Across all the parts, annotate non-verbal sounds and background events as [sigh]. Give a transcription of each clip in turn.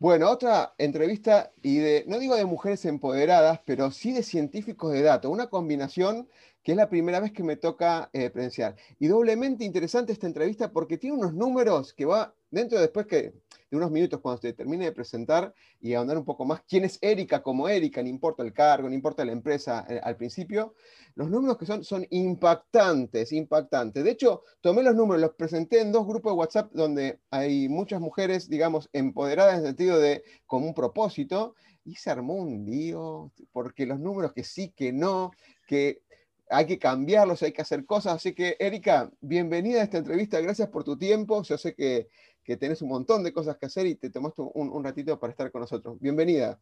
Bueno, otra entrevista y de, no digo de mujeres empoderadas, pero sí de científicos de datos, una combinación que es la primera vez que me toca eh, presenciar. Y doblemente interesante esta entrevista porque tiene unos números que va dentro de después que, de unos minutos, cuando se termine de presentar y ahondar un poco más quién es Erika como Erika, no importa el cargo, no importa la empresa eh, al principio, los números que son son impactantes, impactantes. De hecho, tomé los números, los presenté en dos grupos de WhatsApp donde hay muchas mujeres, digamos, empoderadas en el sentido de con un propósito, y se armó un lío, porque los números que sí, que no, que hay que cambiarlos, hay que hacer cosas. Así que, Erika, bienvenida a esta entrevista, gracias por tu tiempo. Yo sé que, que tenés un montón de cosas que hacer y te tomaste un, un ratito para estar con nosotros. Bienvenida.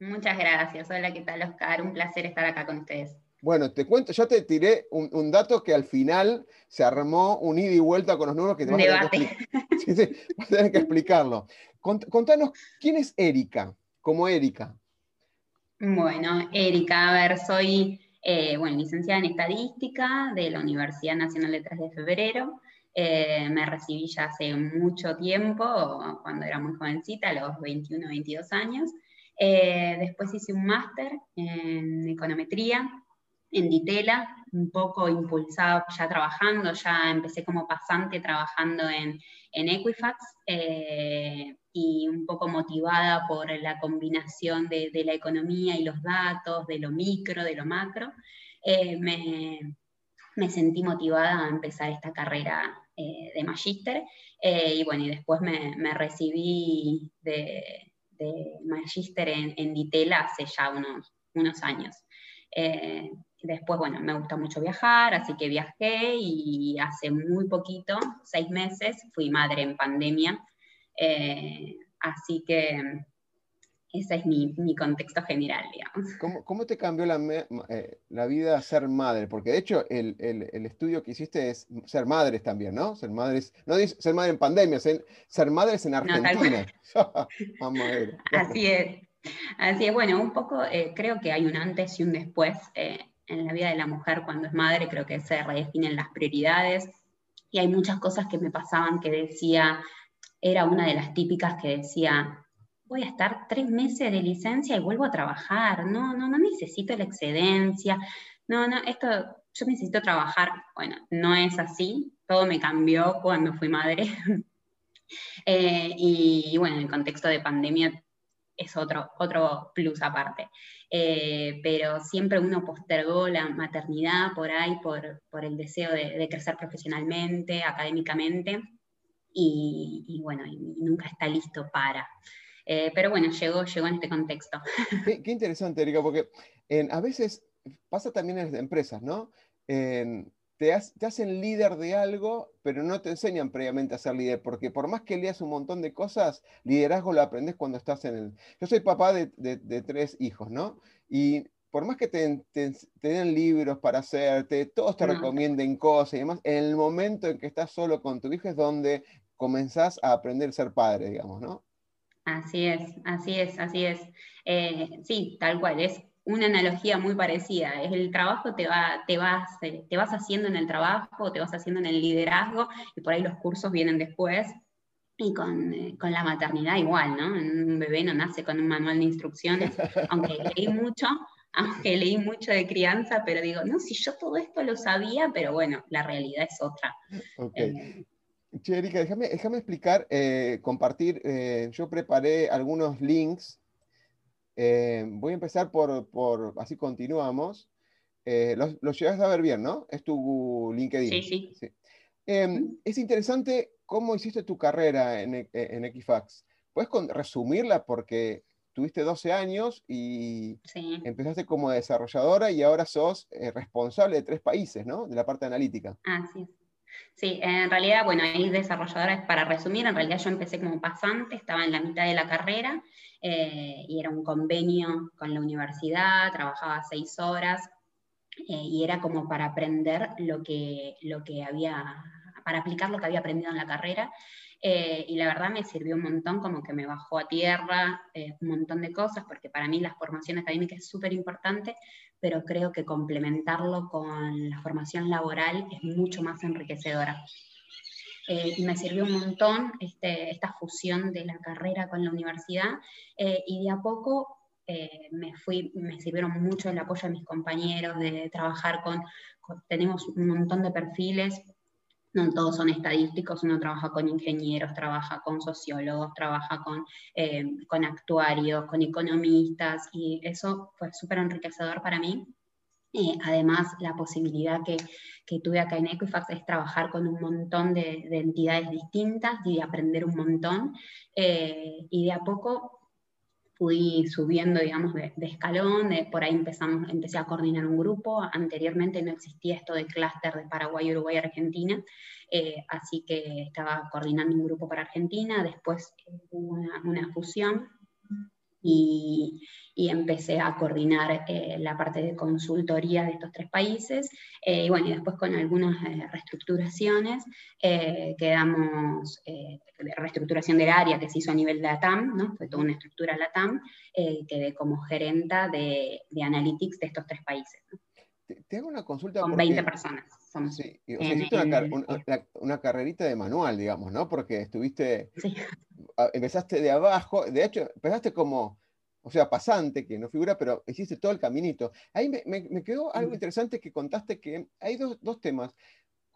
Muchas gracias. Hola, ¿qué tal, Oscar? Un placer estar acá con ustedes. Bueno, te cuento, yo te tiré un, un, dato que al final se armó un ida y vuelta con los números que te vas a, tener que, [laughs] sí, sí, vas a tener que explicarlo. Contanos, ¿quién es Erika? Como Erika. Bueno, Erika, a ver, soy eh, bueno, licenciada en Estadística de la Universidad Nacional de 3 de Febrero. Eh, me recibí ya hace mucho tiempo, cuando era muy jovencita, a los 21, 22 años. Eh, después hice un máster en econometría en Ditela, un poco impulsado ya trabajando, ya empecé como pasante trabajando en, en Equifax eh, y un poco motivada por la combinación de, de, la economía y los datos, de lo micro, de lo macro, eh, me, me, sentí motivada a empezar esta carrera eh, de magíster eh, y bueno, y después me, recibí de, de magíster en, en, Ditela hace ya unos, unos años. Eh, Después, bueno, me gusta mucho viajar, así que viajé y hace muy poquito, seis meses, fui madre en pandemia. Así que ese es mi, mi, contexto general, digamos. ¿Cómo, cómo te cambió la, eh, la, vida ser madre? Porque de hecho el, el, el, estudio que hiciste es ser madres también, ¿no? Ser madres, no dice ser madre en pandemia, ser, ser madres en Argentina. No, [laughs] [laughs] Así es. Así es, bueno, un poco eh, creo que hay un antes y un después eh, en la vida de la mujer cuando es madre, creo que se redefinen las prioridades y hay muchas cosas que me pasaban que decía, era una de las típicas que decía, voy a estar tres meses de licencia y vuelvo a trabajar, no, no, no necesito la excedencia, no, no, esto, yo necesito trabajar. Bueno, no es así, todo me cambió cuando fui madre. [laughs] eh, y, bueno, en el contexto de pandemia es otro, otro plus aparte. Eh, pero siempre uno postergó la maternidad por ahí, por, por el deseo de, de, crecer profesionalmente, académicamente, y, y bueno, y nunca está listo para. Eh, pero bueno, llegó, llegó en este contexto. [laughs] Qué, qué interesante, Erika, porque en, a veces pasa también en las empresas, ¿no? En, te, has, te, hacen líder de algo, pero no te enseñan previamente a ser líder, porque por más que leas un montón de cosas, liderazgo lo aprendes cuando estás en el... Yo soy papá de, de, de tres hijos, ¿no? Y por más que te, te, te den libros para hacerte, todos te no. recomienden cosas y demás, en el momento en que estás solo con tu hijo es donde comenzás a aprender a ser padre, digamos, ¿no? Así es, así es, así es. Eh, sí, tal cual, es una analogía muy parecida. Es el trabajo te, va, te, vas, eh, te vas haciendo en el trabajo, te vas haciendo en el liderazgo, y por ahí los cursos vienen después. Y con, eh, con la maternidad igual, ¿no? Un bebé no nace con un manual de instrucciones, aunque [laughs] leí mucho, aunque leí mucho de crianza, pero digo, no, si yo todo esto lo sabía, pero bueno, la realidad es otra. Okay. Eh, che, Erika, déjame, déjame explicar, eh, compartir, eh, yo preparé algunos links eh, voy a empezar por, por así continuamos. Eh, lo, llegas a ver bien, ¿no? Es tu LinkedIn. Sí, sí. Em, es interesante cómo hiciste tu carrera en, en Equifax. ¿Puedes resumirla? Porque tuviste 12 años y empezaste como desarrolladora y ahora sos responsable de tres países, ¿no? De la parte analítica. Así es. Sí, en realidad, bueno, ahí desarrolladora, para resumir, en realidad yo empecé como pasante, estaba en la mitad de la carrera eh, y era un convenio con la universidad, trabajaba seis horas eh, y era como para aprender lo que, lo que había, para aplicar lo que había aprendido en la carrera. Eh, y la verdad me sirvió un montón, como que me bajó a tierra un montón de cosas, porque para mí la formación académica es súper importante, pero creo que complementarlo con la formación laboral es mucho más enriquecedora. Eh, y me sirvió un montón este, esta fusión de la carrera con la universidad eh, y de a poco eh, me, fui, me sirvieron mucho el apoyo de mis compañeros, de trabajar con, tenemos un montón de perfiles, no todos son estadísticos, uno trabaja con ingenieros, trabaja con sociólogos, trabaja con, con actuarios, con economistas, y eso fue súper enriquecedor para mí. Eh, además, la posibilidad que, tuve acá en Equifax es trabajar con un montón de, entidades distintas y aprender un montón. Eh, y de a poco fui subiendo, digamos, de, escalón, por ahí empezamos, empecé a coordinar un grupo, anteriormente no existía esto de clúster de Paraguay, Uruguay, Argentina, eh, así que estaba coordinando un grupo para Argentina, después hubo una fusión y, empecé a coordinar eh, la parte de consultoría de estos tres países. Eh, y bueno, y después con algunas eh, reestructuraciones, quedamos, reestructuración del área que se hizo a nivel de la TAM, ¿no? fue toda una estructura la TAM, quedé como gerenta de, de, analytics de estos tres países. Te, hago una consulta. Con 20 personas. Sí, o sea, hiciste una, una, carrerita de manual, digamos, ¿no? Porque estuviste, sí. empezaste de abajo, de hecho, empezaste como, o sea, pasante, que no figura, pero hiciste todo el caminito. Ahí me, me, quedó algo interesante que contaste que hay dos, dos, temas.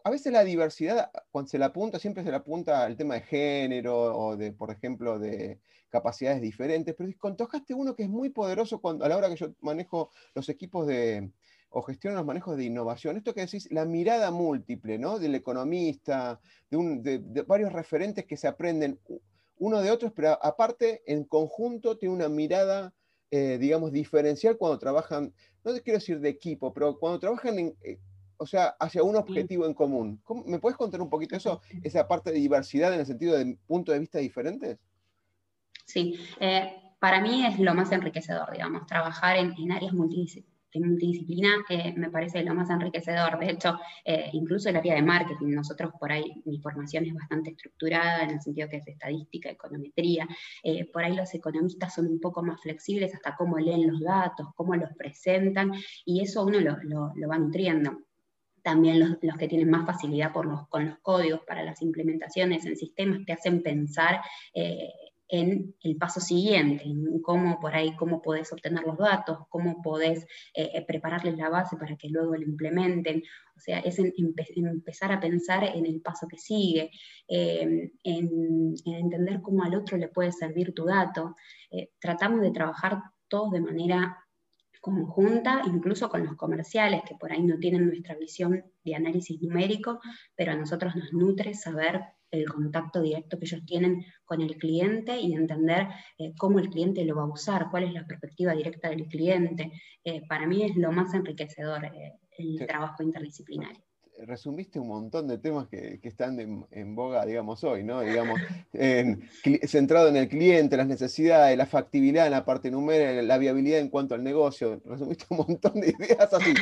A veces la diversidad, cuando se la apunta, siempre se la apunta al tema de género o de, por ejemplo, de capacidades diferentes, pero contaste uno que es muy poderoso cuando, a la hora que yo manejo los equipos de, o gestiona los manejos de innovación. Esto que decís, la mirada múltiple, ¿no? Del economista, de, varios referentes que se aprenden uno de otros, pero aparte, en conjunto, tiene una mirada, eh, digamos, diferencial cuando trabajan, no te quiero decir de equipo, pero cuando trabajan en, eh, o sea, hacia un objetivo en común. ¿Me puedes contar un poquito eso, esa parte de diversidad en el sentido de puntos de vista diferentes? Sí, eh, para mí es lo más enriquecedor, digamos, trabajar en, en áreas multidisciplinarias multidisciplina me parece lo más enriquecedor. De hecho, eh, incluso el área de marketing, nosotros por ahí, mi formación es bastante estructurada en el sentido que es estadística, econometría. Eh, por ahí los economistas son un poco más flexibles hasta cómo leen los datos, cómo los presentan, y eso uno lo, lo, va nutriendo también los, los, que tienen más facilidad por los, con los códigos para las implementaciones en sistemas te hacen pensar eh, en el paso siguiente, en cómo por ahí, cómo podés obtener los datos, cómo podés eh, eh, prepararles la base para que luego lo implementen. O sea, es empezar a pensar en el paso que sigue, em, en, entender cómo al otro le puede servir tu dato. Eh, tratamos de trabajar todos de manera conjunta, incluso con los comerciales, que por ahí no tienen nuestra visión de análisis numérico, pero a nosotros nos nutre saber el contacto directo que ellos tienen con el cliente y entender eh, cómo el cliente lo va a usar, cuál es la perspectiva directa del cliente. Eh, para mí es lo más enriquecedor eh, el trabajo interdisciplinario resumiste un montón de temas que, están en, boga, digamos, hoy, ¿no? Digamos, centrado en el cliente, las necesidades, la factibilidad en la parte numérica, la viabilidad en cuanto al negocio. Resumiste un montón de ideas así.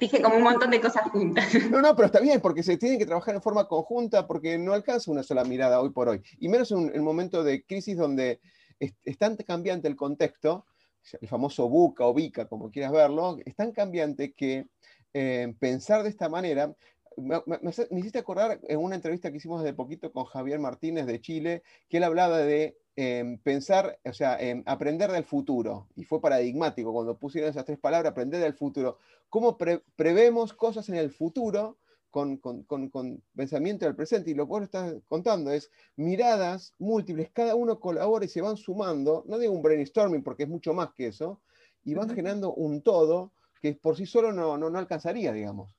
Dije como un montón de cosas juntas. No, no, pero está bien, porque se tienen que trabajar en forma conjunta, porque no alcanza una sola mirada hoy por hoy. Y menos en un momento de crisis donde es, tan cambiante el contexto, el famoso buca o bica, como quieras verlo, es tan cambiante que eh, pensar de esta manera me, hiciste acordar en una entrevista que hicimos de poquito con Javier Martínez de Chile, que él hablaba de em, pensar, o sea, aprender del futuro. Y fue paradigmático cuando pusieron esas tres palabras, aprender del futuro. ¿Cómo prevemos cosas en el futuro con, pensamiento del presente? Y lo que vos estás contando es miradas múltiples, cada uno colabora y se van sumando, no digo un brainstorming porque es mucho más que eso, y van generando un todo que por sí solo no, no, no alcanzaría, digamos.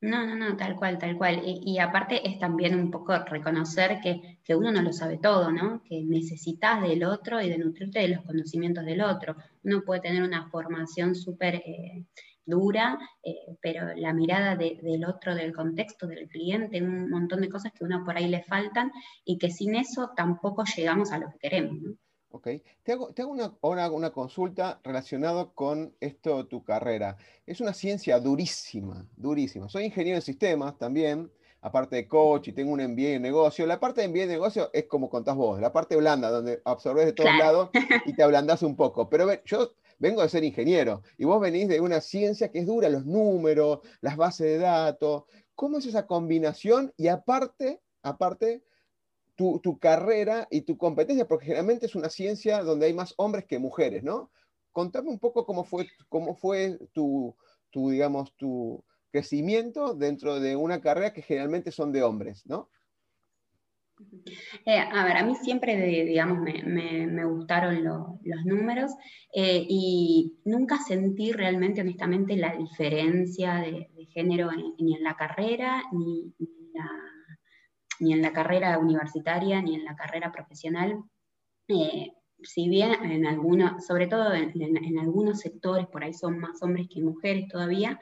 No, no, no, tal cual, tal cual. Y, aparte es también un poco reconocer que, uno no lo sabe todo, ¿no? Que necesitas del otro y de nutrirte de los conocimientos del otro. Uno puede tener una formación súper eh, dura, eh, pero la mirada del otro, del contexto, del cliente, un montón de cosas que uno por ahí le faltan y que sin eso tampoco llegamos a lo que queremos, ¿no? Ok. Te hago, una, una, consulta relacionada con esto, tu carrera. Es una ciencia durísima, durísima. Soy ingeniero en sistemas también, aparte de coach y tengo un MBA en negocio. La parte de MBA en negocio es como contás vos, la parte blanda, donde absorbes de todos lados [laughs] y te ablandás un poco. Pero yo vengo de ser ingeniero y vos venís de una ciencia que es dura, los números, las bases de datos. ¿Cómo es esa combinación? Y aparte, aparte, tu, carrera y tu competencia, porque generalmente es una ciencia donde hay más hombres que mujeres, ¿no? Contame un poco cómo fue, cómo fue tu, tu, digamos, tu crecimiento dentro de una carrera que generalmente son de hombres, ¿no? Eh, a ver, a mí siempre, digamos, me, gustaron los números eh, y nunca sentí realmente, honestamente, la diferencia de, género ni en la carrera ni, en la ni en la carrera universitaria ni en la carrera profesional. Eh, si bien en algunos, sobre todo en, algunos sectores, por ahí son más hombres que mujeres todavía,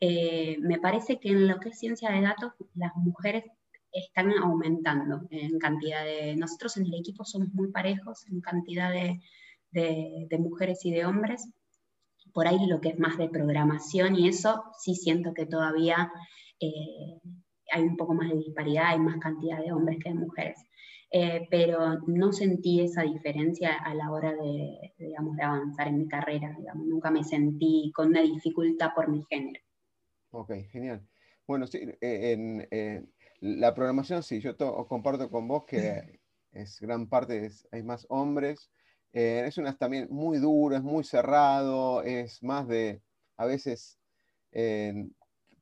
eh, me parece que en lo que es ciencia de datos, las mujeres están aumentando en cantidad de... Nosotros en el equipo somos muy parejos en cantidad de, de, mujeres y de hombres. Por ahí lo que es más de programación y eso, sí siento que todavía eh, hay un poco más de disparidad, hay más cantidad de hombres que de mujeres. Eh, pero no sentí esa diferencia a la hora de, digamos, de avanzar en mi carrera, digamos. nunca me sentí con una dificultad por mi género. Ok, genial. Bueno, sí, eh, en eh, la programación, sí, yo comparto con vos que [laughs] es gran parte, hay más hombres, es una también muy duro, es muy cerrado, es más de, a veces,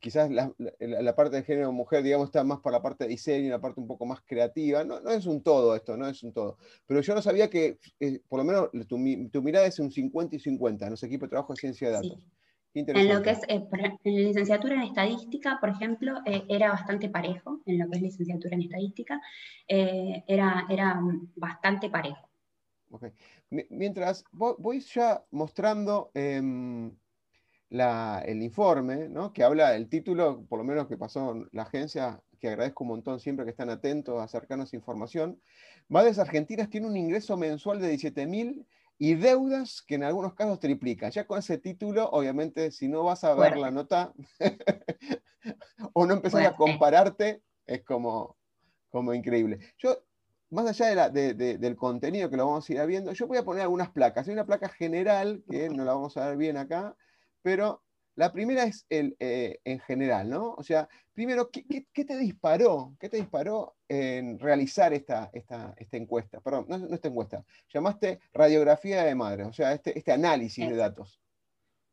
quizás la, parte de género mujer, digamos, está más por la parte de diseño, la parte un poco más creativa. No, no es un todo esto, no es un todo. Pero yo no sabía que, eh, por lo menos, tu, mirada es un 50 y 50 en los equipos de trabajo de ciencia de datos. En lo que es, eh, en licenciatura en estadística, por ejemplo, eh, era bastante parejo, en lo que es licenciatura en estadística, era, era bastante parejo. Okay. Mientras voy ya mostrando el informe, ¿no? que habla del título, por lo menos que pasó la agencia, que agradezco un montón siempre que están atentos a acercarnos información. Madres Argentinas tiene un ingreso mensual de 17 mil y deudas que en algunos casos triplican. Ya con ese título, obviamente, si no vas a ver la nota [laughs] o no empezás a compararte, es como, como increíble. Yo, más allá del contenido que lo vamos a ir viendo, yo voy a poner algunas placas. Hay una placa general que no la vamos a ver bien acá, pero la primera es el, eh, en general, ¿no? O sea, primero, ¿qué, te disparó? ¿Qué te disparó en realizar esta, esta, encuesta? Perdón, no, esta encuesta. Llamaste radiografía de madre, o sea, este, este análisis de datos.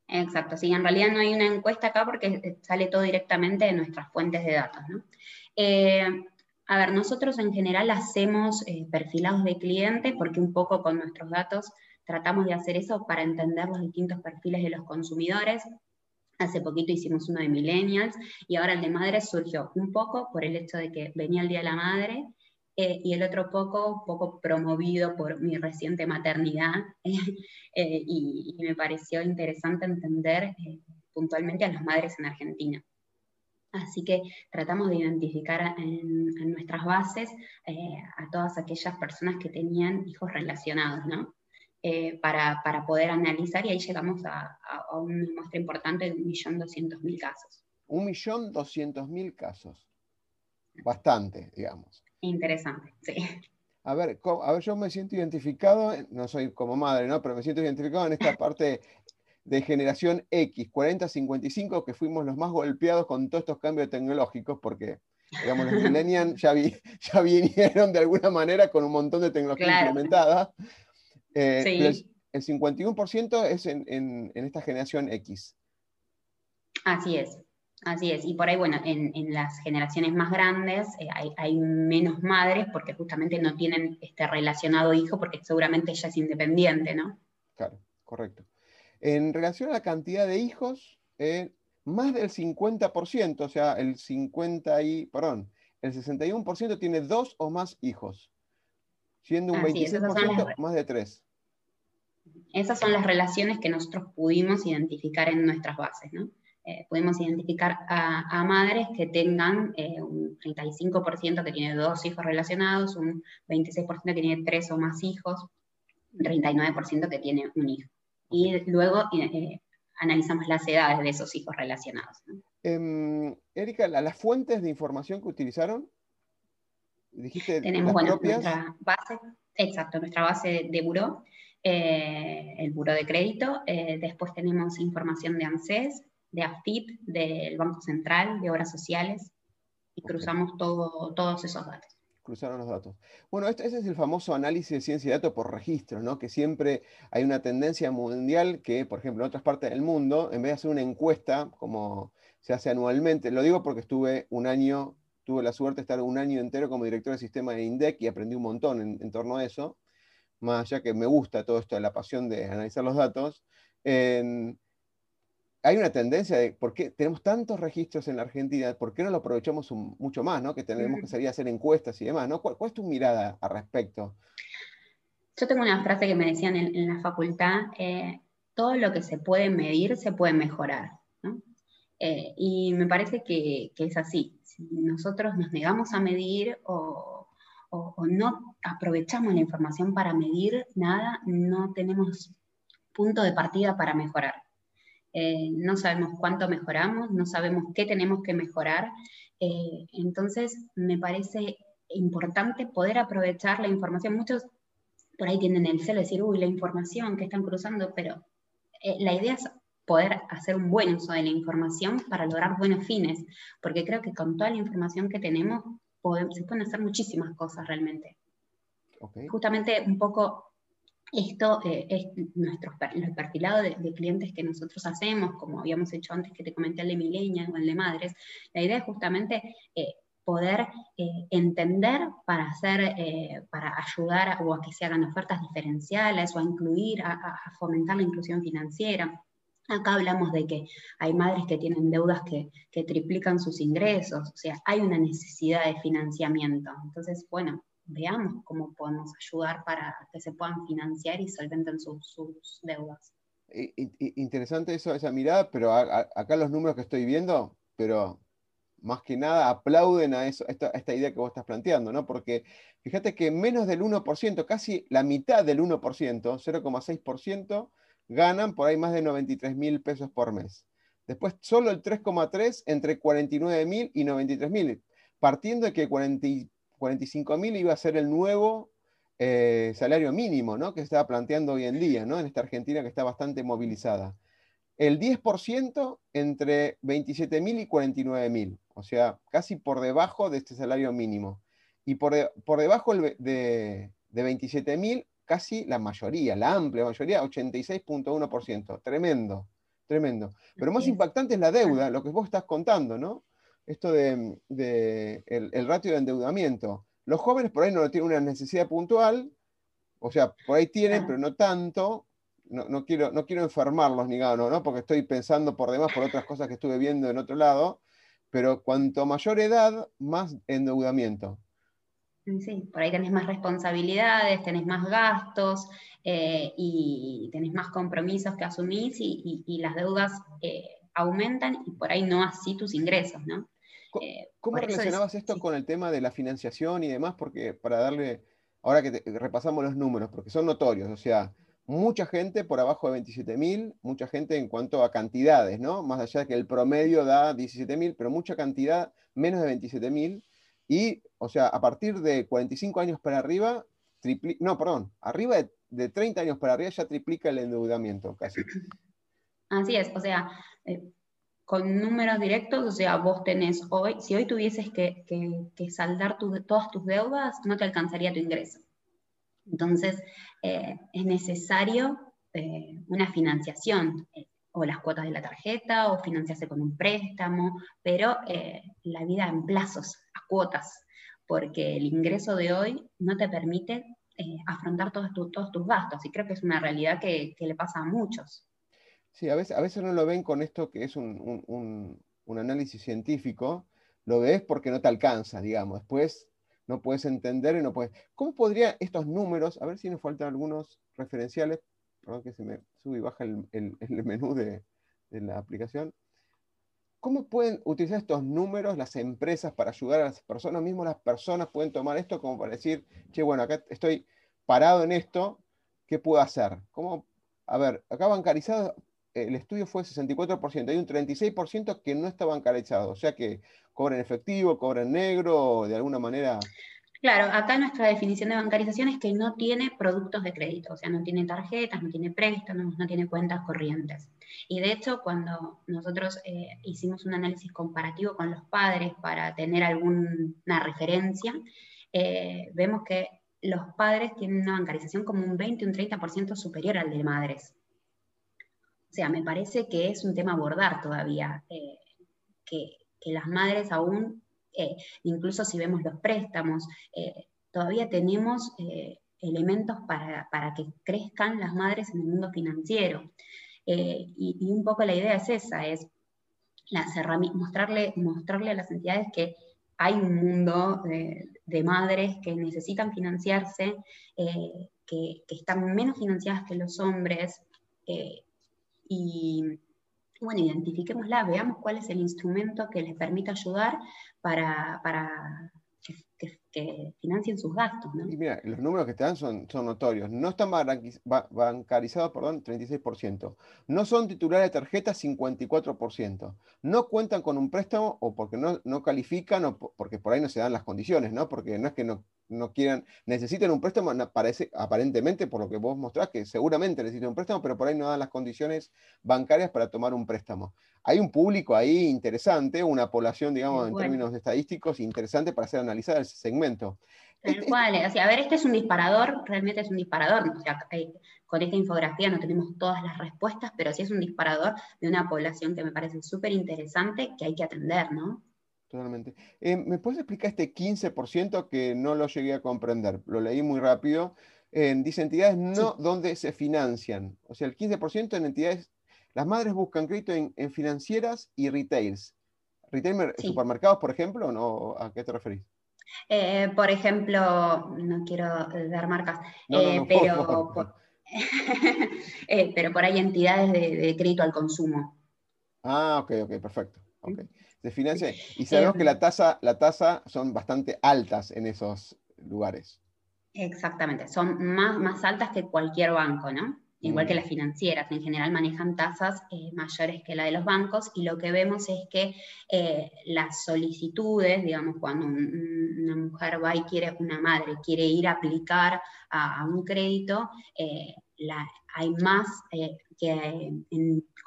Exacto, sí, en realidad no hay una encuesta acá porque sale todo directamente de nuestras fuentes de datos, ¿no? Eh, a ver, nosotros en general hacemos eh, perfilados de clientes porque un poco con nuestros datos tratamos de hacer eso para entender los distintos perfiles de los consumidores. Hace poquito hicimos uno de millennials y ahora el de madres surgió un poco por el hecho de que venía el Día de la Madre eh, y el otro poco, poco promovido por mi reciente maternidad [laughs] eh, y, me pareció interesante entender eh, puntualmente a las madres en Argentina. Así que tratamos de identificar en, nuestras bases a todas aquellas personas que tenían hijos relacionados, ¿no? Eh, para, poder analizar y ahí llegamos a, una muestra importante de 1.200.000 casos. 1.200.000 casos. Bastante, digamos. Interesante, sí. A ver, a ver, yo me siento identificado, no soy como madre, ¿no? Pero me siento identificado en esta [laughs] parte de generación X, 40-55, que fuimos los más golpeados con todos estos cambios tecnológicos, porque, digamos, los [laughs] millennials ya, ya vinieron de alguna manera con un montón de tecnología implementada. Eh, el 51% es en, esta generación X. Así es, así es. Y por ahí, bueno, en, las generaciones más grandes eh, hay, menos madres porque justamente no tienen este relacionado hijo porque seguramente ella es independiente, ¿no? Claro, correcto. En relación a la cantidad de hijos, eh, más del 50%, o sea, el 50 y, perdón, el 61% tiene dos o más hijos, siendo un 26% más de tres. Esas son las relaciones que nosotros pudimos identificar en nuestras bases, ¿no? Eh, pudimos identificar a, madres que tengan eh, un 35% que tiene dos hijos relacionados, un 26% que tiene tres o más hijos, un 39% que tiene un hijo. Y luego eh, analizamos las edades de esos hijos relacionados. Em, Erika, ¿las fuentes de información que utilizaron? Dijiste Tenemos, bueno, nuestra base, exacto, nuestra base de buró, el buró de crédito, después tenemos información de ANSES, de AFIP, del Banco Central, de Obras Sociales, y cruzamos todo, todos esos datos. Cruzaron los datos. Bueno, este, ese es el famoso análisis de ciencia y datos por registro, ¿no? Que siempre hay una tendencia mundial que, por ejemplo, en otras partes del mundo, en vez de hacer una encuesta, como se hace anualmente, lo digo porque estuve un año, tuve la suerte de estar un año entero como director de sistema de INDEC y aprendí un montón en, en torno a eso, más allá que me gusta todo esto de la pasión de analizar los datos. En, hay una tendencia de por qué tenemos tantos registros en la Argentina, ¿por qué no lo aprovechamos mucho más? ¿no? Que tenemos que salir a hacer encuestas y demás. ¿no? ¿Cuál, es tu mirada al respecto? Yo tengo una frase que me decían en, la facultad, eh, todo lo que se puede medir se puede mejorar. Eh, y me parece que, es así. Nosotros nos negamos a medir o, o no aprovechamos la información para medir nada, no tenemos punto de partida para mejorar. Eh, no sabemos cuánto mejoramos, no sabemos qué tenemos que mejorar. Eh, entonces, me parece importante poder aprovechar la información. Muchos por ahí tienen el celo de decir, uy, la información que están cruzando, pero eh, la idea es poder hacer un buen uso de la información para lograr buenos fines, porque creo que con toda la información que tenemos se pueden hacer muchísimas cosas realmente. Justamente un poco esto eh, es nuestro, el perfilado de, clientes que nosotros hacemos, como habíamos hecho antes que te comenté el de milenias o el de madres. La idea es justamente eh, poder eh, entender para hacer, para ayudar o a que se hagan ofertas diferenciales o a incluir, a, fomentar la inclusión financiera. Acá hablamos de que hay madres que tienen deudas que, que triplican sus ingresos, o sea, hay una necesidad de financiamiento. Entonces, bueno, veamos cómo podemos ayudar para que se puedan financiar y solventen sus, deudas. Interesante eso, esa mirada, pero acá los números que estoy viendo, pero más que nada aplauden a, eso, esta, idea que vos estás planteando, ¿no? Porque fíjate que menos del 1%, casi la mitad del 1%, 0,6%, ganan por ahí más de 93 mil pesos por mes. Después solo el 3,3 entre 49 mil y 93 mil, partiendo de que 40 45.000 iba a ser el nuevo eh, salario mínimo ¿no? que se estaba planteando hoy en día, ¿no? en esta Argentina que está bastante movilizada. El 10% entre 27.000 y 49.000, o sea, casi por debajo de este salario mínimo. Y por, por debajo de, de 27.000, casi la mayoría, la amplia mayoría, 86.1%. Tremendo, tremendo. Pero más impactante es la deuda, lo que vos estás contando, ¿no? esto de, el, ratio de endeudamiento. Los jóvenes por ahí no tienen una necesidad puntual, o sea, por ahí tienen, pero no tanto. No, quiero, no quiero enfermarlos ni nada, ¿no? porque estoy pensando por demás por otras cosas que estuve viendo en otro lado, pero cuanto mayor edad, más endeudamiento. Sí, por ahí tenés más responsabilidades, tenés más gastos eh, y tenés más compromisos que asumís y, las deudas eh, aumentan y por ahí no así tus ingresos, ¿no? ¿Cómo, eh, relacionabas esto con el tema de la financiación y demás? Porque para darle, ahora que repasamos los números, porque son notorios, o sea, mucha gente por abajo de 27.000, mucha gente en cuanto a cantidades, ¿no? Más allá de que el promedio da 17.000, pero mucha cantidad, menos de 27.000. Y, o sea, a partir de 45 años para arriba, no, perdón, arriba de, de 30 años para arriba ya triplica el endeudamiento casi. Así es, o sea, eh, con números directos, o sea, vos tenés hoy, si hoy tuvieses que, saldar todas tus deudas, no te alcanzaría tu ingreso. Entonces, eh, es necesario eh, una financiación, o las cuotas de la tarjeta, o financiarse con un préstamo, pero la vida en plazos, a cuotas, porque el ingreso de hoy no te permite afrontar todos, todos tus gastos, y creo que es una realidad que le pasa a muchos. Sí, a veces, a veces no lo ven con esto que es un, análisis científico, lo ves porque no te alcanza, digamos. Después no puedes entender y no puedes. ¿Cómo podría estos números, a ver si nos faltan algunos referenciales, perdón que se me sube y baja el, menú de, la aplicación. ¿Cómo pueden utilizar estos números las empresas para ayudar a las personas? Mismo las personas pueden tomar esto como para decir, che, bueno, acá estoy parado en esto, ¿qué puedo hacer? ¿Cómo? A ver, acá bancarizado, el estudio fue 64%, hay un 36% que no está bancarizado, o sea que cobra en efectivo, cobra en negro, de alguna manera. Claro, acá nuestra definición de bancarización es que no tiene productos de crédito, o sea, no tiene tarjetas, no tiene préstamos, no tiene cuentas corrientes. Y de hecho, cuando nosotros eh, hicimos un análisis comparativo con los padres para tener alguna referencia, eh, vemos que los padres tienen una bancarización como un 20, un 30% superior al de madres. O sea, me parece que es un tema abordar todavía, eh, que, las madres aún, eh, incluso si vemos los préstamos, eh, todavía tenemos elementos para, que crezcan las madres en el mundo financiero. Y, un poco la idea es esa, es mostrarle, mostrarle a las entidades que hay un mundo de, madres que necesitan financiarse, que, están menos financiadas que los hombres, y bueno, identifiquémosla, veamos cuál es el instrumento que les permite ayudar para, que, financien sus gastos. ¿no? Y mira, los números que te dan son, son notorios. No están bancarizados, perdón, 36%. No son titulares de tarjeta, 54%. No cuentan con un préstamo o porque no, no califican o porque por ahí no se dan las condiciones, ¿no? Porque no es que no no quieran, necesitan un préstamo, parece, aparentemente, por lo que vos mostrás, que seguramente necesitan un préstamo, pero por ahí no dan las condiciones bancarias para tomar un préstamo. Hay un público ahí interesante, una población, digamos, en términos estadísticos, interesante para ser analizada ese segmento. Tal este cual, o sea, a ver, este es un disparador, realmente es un disparador, o sea, con esta infografía no tenemos todas las respuestas, pero sí es un disparador de una población que me parece súper interesante que hay que atender, ¿no? Totalmente. Eh, ¿Me puedes explicar este 15% que no lo llegué a comprender? Lo leí muy rápido. dice entidades no donde se financian. O sea, el 15% en entidades, las madres buscan crédito en, financieras y retails. ¿Retail, supermercados, por ejemplo? ¿no? ¿A qué te referís? Eh, por ejemplo, no quiero dar marcas, eh, pero, por, [laughs] pero por ahí entidades de, crédito al consumo. Ah, ok, ok, perfecto. Okay se financia. Y sabemos que la tasa, la tasa son bastante altas en esos lugares. Exactamente, son más, más altas que cualquier banco, ¿no? Igual que mm. las financieras, en general manejan tasas eh, mayores que la de los bancos y lo que vemos es que eh, las solicitudes, digamos, cuando una mujer va y quiere, una madre quiere ir a aplicar a, un crédito, eh, hay más que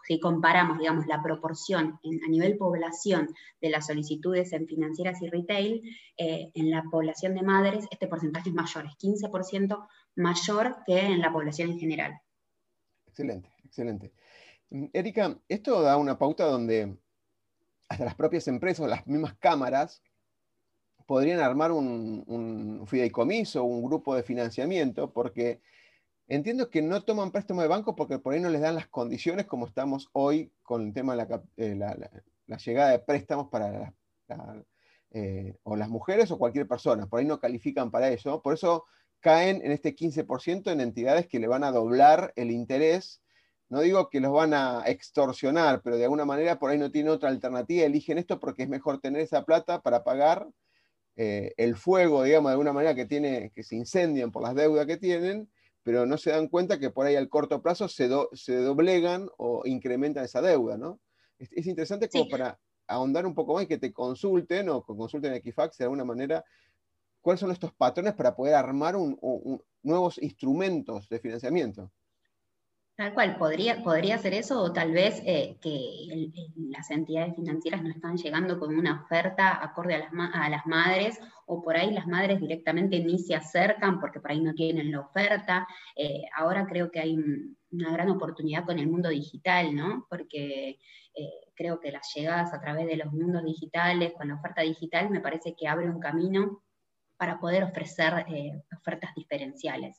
si comparamos, digamos, la proporción a nivel población de las solicitudes en financieras y retail, en la población de madres este porcentaje es mayor, es 15% mayor que en la población en general. Excelente, excelente. Mm, Erika, esto da una pauta donde hasta las propias empresas, las mismas cámaras, podrían armar un, un fideicomiso, un grupo de financiamiento, porque Entiendo que no toman préstamo de banco porque por ahí no les dan las condiciones como estamos hoy con el tema de la, eh, llegada de préstamos para eh, o las mujeres o cualquier persona. Por ahí no califican para eso. Por eso caen en este 15% en entidades que le van a doblar el interés. No digo que los van a extorsionar, pero de alguna manera por ahí no tienen otra alternativa. Eligen esto porque es mejor tener esa plata para pagar eh, el fuego, digamos, de alguna manera que, tiene, que se incendian por las deudas que tienen pero no se dan cuenta que por ahí al corto plazo se, se doblegan o incrementan esa deuda, ¿no? Es, interesante como para ahondar un poco más y que te consulten o consulten a Equifax de alguna manera cuáles son estos patrones para poder armar nuevos instrumentos de financiamiento. Tal cual, podría, podría ser eso, o tal vez eh, que las entidades financieras no están llegando con una oferta acorde a las, a las madres, o por ahí las madres directamente ni se acercan porque por ahí no tienen la oferta. Eh, ahora creo que hay una gran oportunidad con el mundo digital, ¿no? Porque eh, creo que las llegadas a través de los mundos digitales, con la oferta digital, me parece que abre un camino para poder ofrecer ofertas diferenciales.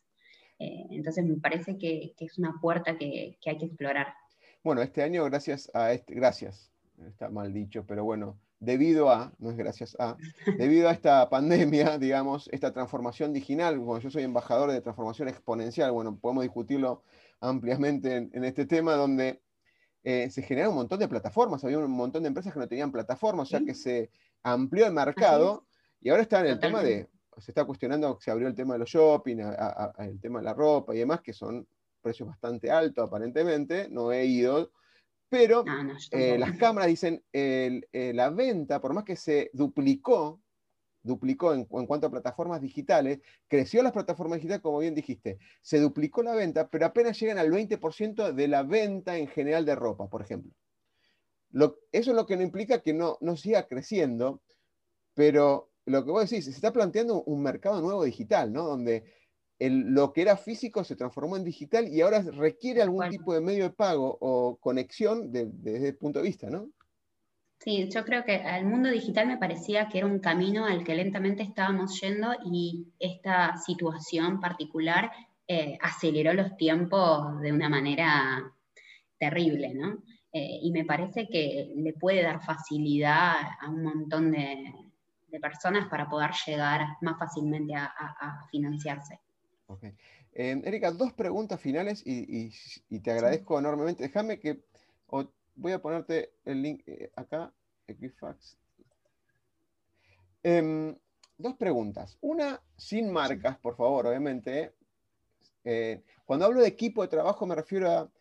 Eh, entonces me parece que, es una puerta que, hay que explorar. Bueno, este año, gracias a este, gracias, está mal dicho, pero bueno, debido a, no es gracias a, [laughs] debido a esta pandemia, digamos, esta transformación digital, como yo soy embajador de transformación exponencial, bueno, podemos discutirlo ampliamente en, este tema, donde eh, se generaron un montón de plataformas, había un montón de empresas que no tenían plataformas, o sea que se amplió el mercado y ahora está en el tema de, se está cuestionando, se abrió el tema de los shopping, el tema de la ropa y demás, que son precios bastante altos aparentemente, no he ido, pero eh, las cámaras dicen, eh, la venta, por más que se duplicó, duplicó en, cuanto a plataformas digitales, creció las plataformas digitales, como bien dijiste, se duplicó la venta, pero apenas llegan al 20% de la venta en general de ropa, por ejemplo. eso es lo que no implica que no, no siga creciendo, pero lo que vos decís, se está planteando un mercado nuevo digital, ¿no? Donde lo que era físico se transformó en digital y ahora requiere algún tipo de medio de pago o conexión desde ese punto de vista, ¿no? Sí, yo creo que al mundo digital me parecía que era un camino al que lentamente estábamos yendo y esta situación particular eh, aceleró los tiempos de una manera terrible, ¿no? Eh, y me parece que le puede dar facilidad a un montón de, personas para poder llegar más fácilmente a financiarse. Ok. Em, Erika, dos preguntas finales y, te agradezco enormemente. Déjame que voy a ponerte el link eh, acá, Equifax. Em, dos preguntas. Una sin marcas, por favor, obviamente. Eh, cuando hablo de equipo de trabajo me refiero a,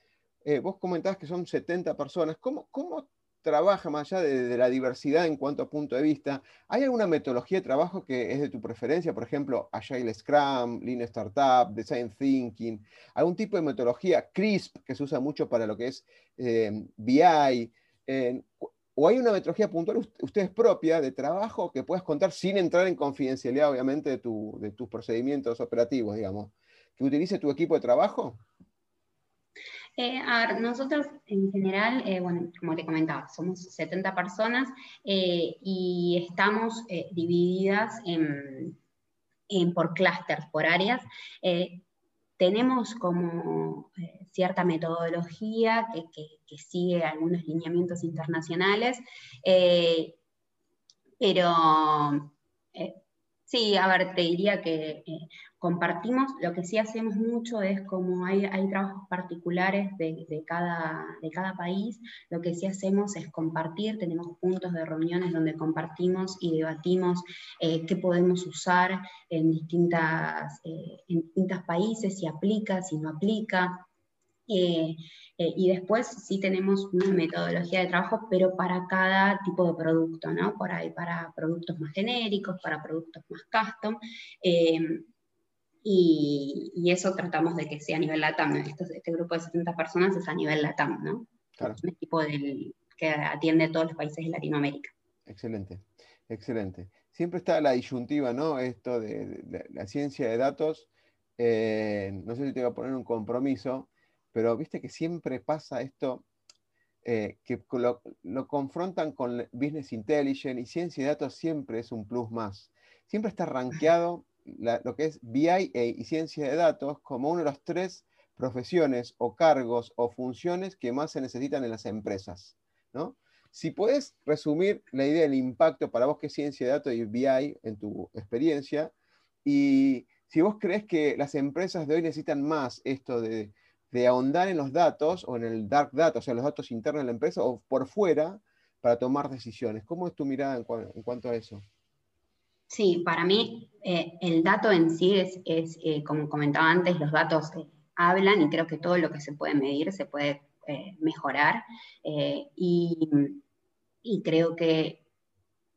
eh, vos comentabas que son 70 personas. ¿Cómo, cómo trabaja más allá de, la diversidad en cuanto a punto de vista? ¿Hay alguna metodología de trabajo que es de tu preferencia? Por ejemplo, Agile Scrum, Lean Startup, Design Thinking, algún tipo de metodología, CRISP, que se usa mucho para lo que es eh, BI. ¿O hay una metodología puntual, ustedes propia, de trabajo que puedas contar sin entrar en confidencialidad, obviamente, de tus procedimientos operativos, digamos, que utilice tu equipo de trabajo? Eh, a ver, nosotros en general, eh, bueno, como te comentaba, somos 70 personas eh, y estamos divididas por clústeres, por áreas. tenemos como cierta metodología que, sigue algunos lineamientos internacionales, pero Sí, a ver, te diría que eh, compartimos, lo que sí hacemos mucho es como hay, trabajos particulares de, cada, de cada país, lo que sí hacemos es compartir, tenemos puntos de reuniones donde compartimos y debatimos eh, qué podemos usar en, distintas, eh, en distintos países, si aplica, si no aplica. Eh, eh, y después sí tenemos una metodología de trabajo, pero para cada tipo de producto, ¿no? Por ahí para productos más genéricos, para productos más custom. Eh, y, eso tratamos de que sea a nivel LATAM. Este, este, grupo de 70 personas es a nivel LATAM, ¿no? Claro. Es un equipo del, que atiende a todos los países de Latinoamérica. Excelente, excelente. Siempre está la disyuntiva, ¿no? Esto de, la ciencia de datos. no sé si te voy a poner un compromiso, pero viste que siempre pasa esto, eh, que lo, confrontan con Business Intelligence y ciencia de datos siempre es un plus más. Siempre está rankeado lo que es BI y ciencia de datos como uno de los tres profesiones o cargos o funciones que más se necesitan en las empresas. ¿no? Si puedes resumir la idea del impacto para vos que es ciencia de datos y BI en tu experiencia, y si vos crees que las empresas de hoy necesitan más esto de de ahondar en los datos o en el dark data, o sea, los datos internos de la empresa o por fuera para tomar decisiones. ¿Cómo es tu mirada en, cuanto a eso? Sí, para mí eh, el dato en sí es, eh, como comentaba antes, los datos eh, hablan y creo que todo lo que se puede medir se puede mejorar. Y, y creo que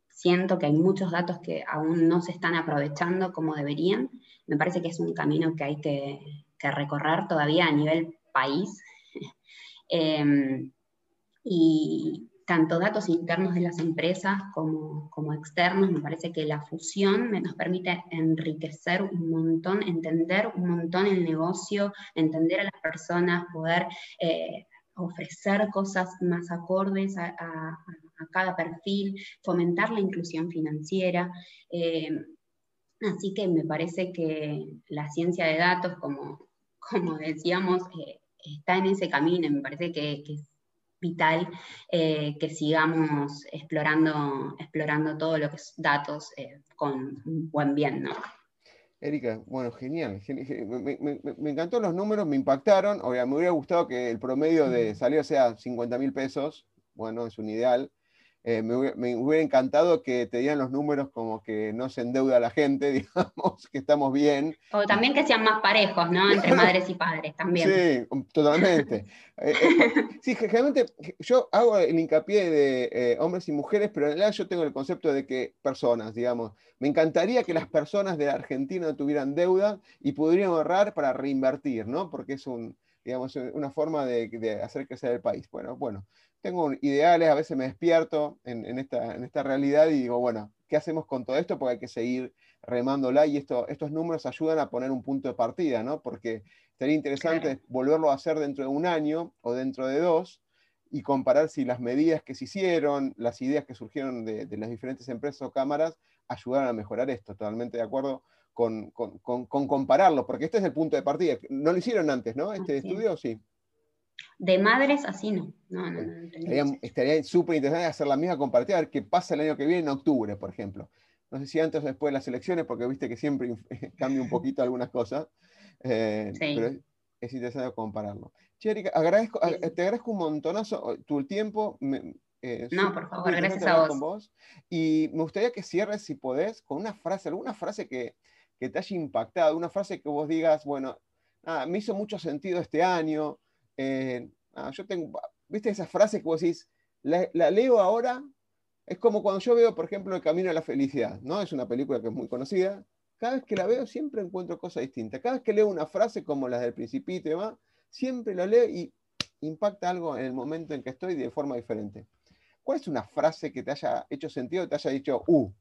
siento que hay muchos datos que aún no se están aprovechando como deberían. Me parece que es un camino que hay que, que recorrer todavía a nivel país. [laughs] Em, y tanto datos internos de las empresas como, como, externos, me parece que la fusión nos permite enriquecer un montón, entender un montón el negocio, entender a las personas, poder eh, ofrecer cosas más acordes a, cada perfil, fomentar la inclusión financiera. Em, así que me parece que la ciencia de datos, como, como decíamos, eh, está en ese camino. Me parece que, vital que sigamos explorando, explorando todo lo que es datos con un buen bien, ¿no? Erika, bueno, genial. Me, encantó los números, me impactaron. Obviamente, me hubiera gustado que el promedio de salida sea 50 mil pesos. Bueno, es un ideal. Eh, me, hubiera, encantado que te dieran los números como que no se endeuda la gente, [laughs] digamos, que estamos bien. O también que sean más parejos, ¿no? Entre [laughs] madres y padres también. Sí, um, totalmente. [laughs] Eh, eh, sí, generalmente yo hago el hincapié de hombres y mujeres, pero en realidad yo tengo el concepto de que personas, digamos. Me encantaría que las personas de la Argentina tuvieran deuda y pudieran ahorrar para reinvertir, ¿no? Porque es un, digamos, una forma de, de hacer crecer el país. Bueno, bueno tengo ideales, a veces me despierto en, esta, realidad y digo, bueno, ¿qué hacemos con todo esto? Porque hay que seguir remándola y esto, estos números ayudan a poner un punto de partida, ¿no? Porque sería interesante volverlo a hacer dentro de un año o dentro de dos y comparar si las medidas que se hicieron, las ideas que surgieron de, las diferentes empresas o cámaras ayudaron a mejorar esto. Totalmente de acuerdo con, compararlo, porque este es el punto de partida. No lo hicieron antes, ¿no? Este estudio, sí. De madres, así no. estaría súper interesante hacer la misma comparativa, a ver qué pasa el año que viene en octubre, por ejemplo. No sé si antes o después de las elecciones, porque viste que siempre [laughs] cambia un poquito algunas cosas. Eh, pero es, interesante compararlo. Che, agradezco, te agradezco un montonazo tu tiempo. Eh, no, por favor, gracias a vos. Y me gustaría que cierres, si podés, con una frase, alguna frase que, que te haya impactado, una frase que vos digas, bueno, me hizo mucho sentido este año, eh, ah, yo tengo, viste esas frases que vos decís, la, leo ahora, es como cuando yo veo, por ejemplo, El Camino a la Felicidad, ¿no? Es una película que es muy conocida. Cada vez que la veo siempre encuentro cosas distintas. Cada vez que leo una frase como las del Principito y demás, siempre la leo y impacta algo en el momento en que estoy de forma diferente. ¿Cuál es una frase que te haya hecho sentido, que te haya dicho, uh,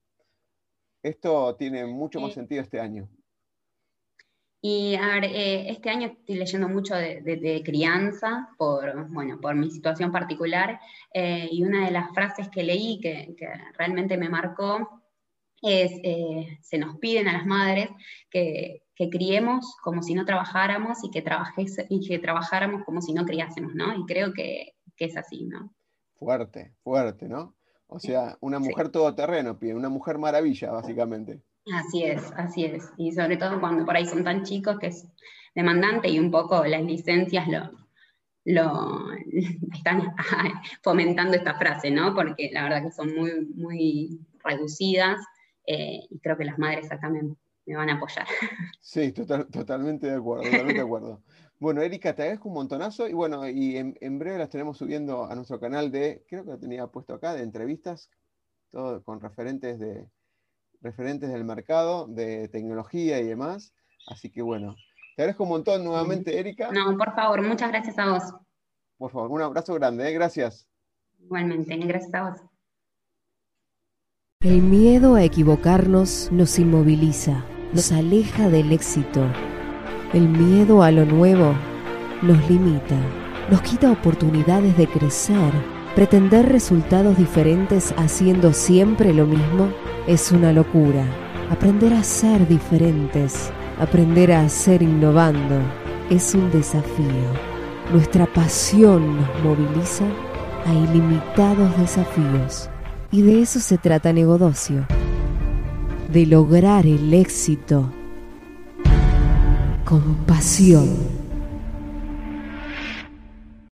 esto tiene mucho más sentido este año? Y a ver, eh, este año estoy leyendo mucho de, crianza por, bueno, por mi situación particular eh, y una de las frases que leí que, realmente me marcó es, eh, se nos piden a las madres que, que, criemos como si no trabajáramos y que, y que trabajáramos como si no criásemos, ¿no? Y creo que, que es así, ¿no? Fuerte, fuerte, ¿no? O sea, una mujer todoterreno, pide, una mujer maravilla, básicamente. Así es, así es. Y sobre todo cuando por ahí son tan chicos que es demandante y un poco las licencias lo, lo [laughs] están fomentando esta frase, ¿no? Porque la verdad que son muy, muy reducidas eh, y creo que las madres acá me, van a apoyar. [laughs] Sí, totalmente de acuerdo, totalmente de acuerdo. Bueno, Erika, te agradezco un montonazo y bueno, y en, en, breve las tenemos subiendo a nuestro canal de, creo que lo tenía puesto acá, de entrevistas, todo con referentes de, referentes del mercado, de tecnología y demás. Así que bueno, te agradezco un montón nuevamente, Erika. No, por favor, muchas gracias a vos. Por favor, un abrazo grande, ¿eh? gracias. Igualmente, gracias a vos. El miedo a equivocarnos nos inmoviliza, nos aleja del éxito. El miedo a lo nuevo nos limita, nos quita oportunidades de crecer. Pretender resultados diferentes haciendo siempre lo mismo es una locura. Aprender a ser diferentes, aprender a ser innovando, es un desafío. Nuestra pasión nos moviliza a ilimitados desafíos. Y de eso se trata Negodocio. De lograr el éxito con pasión.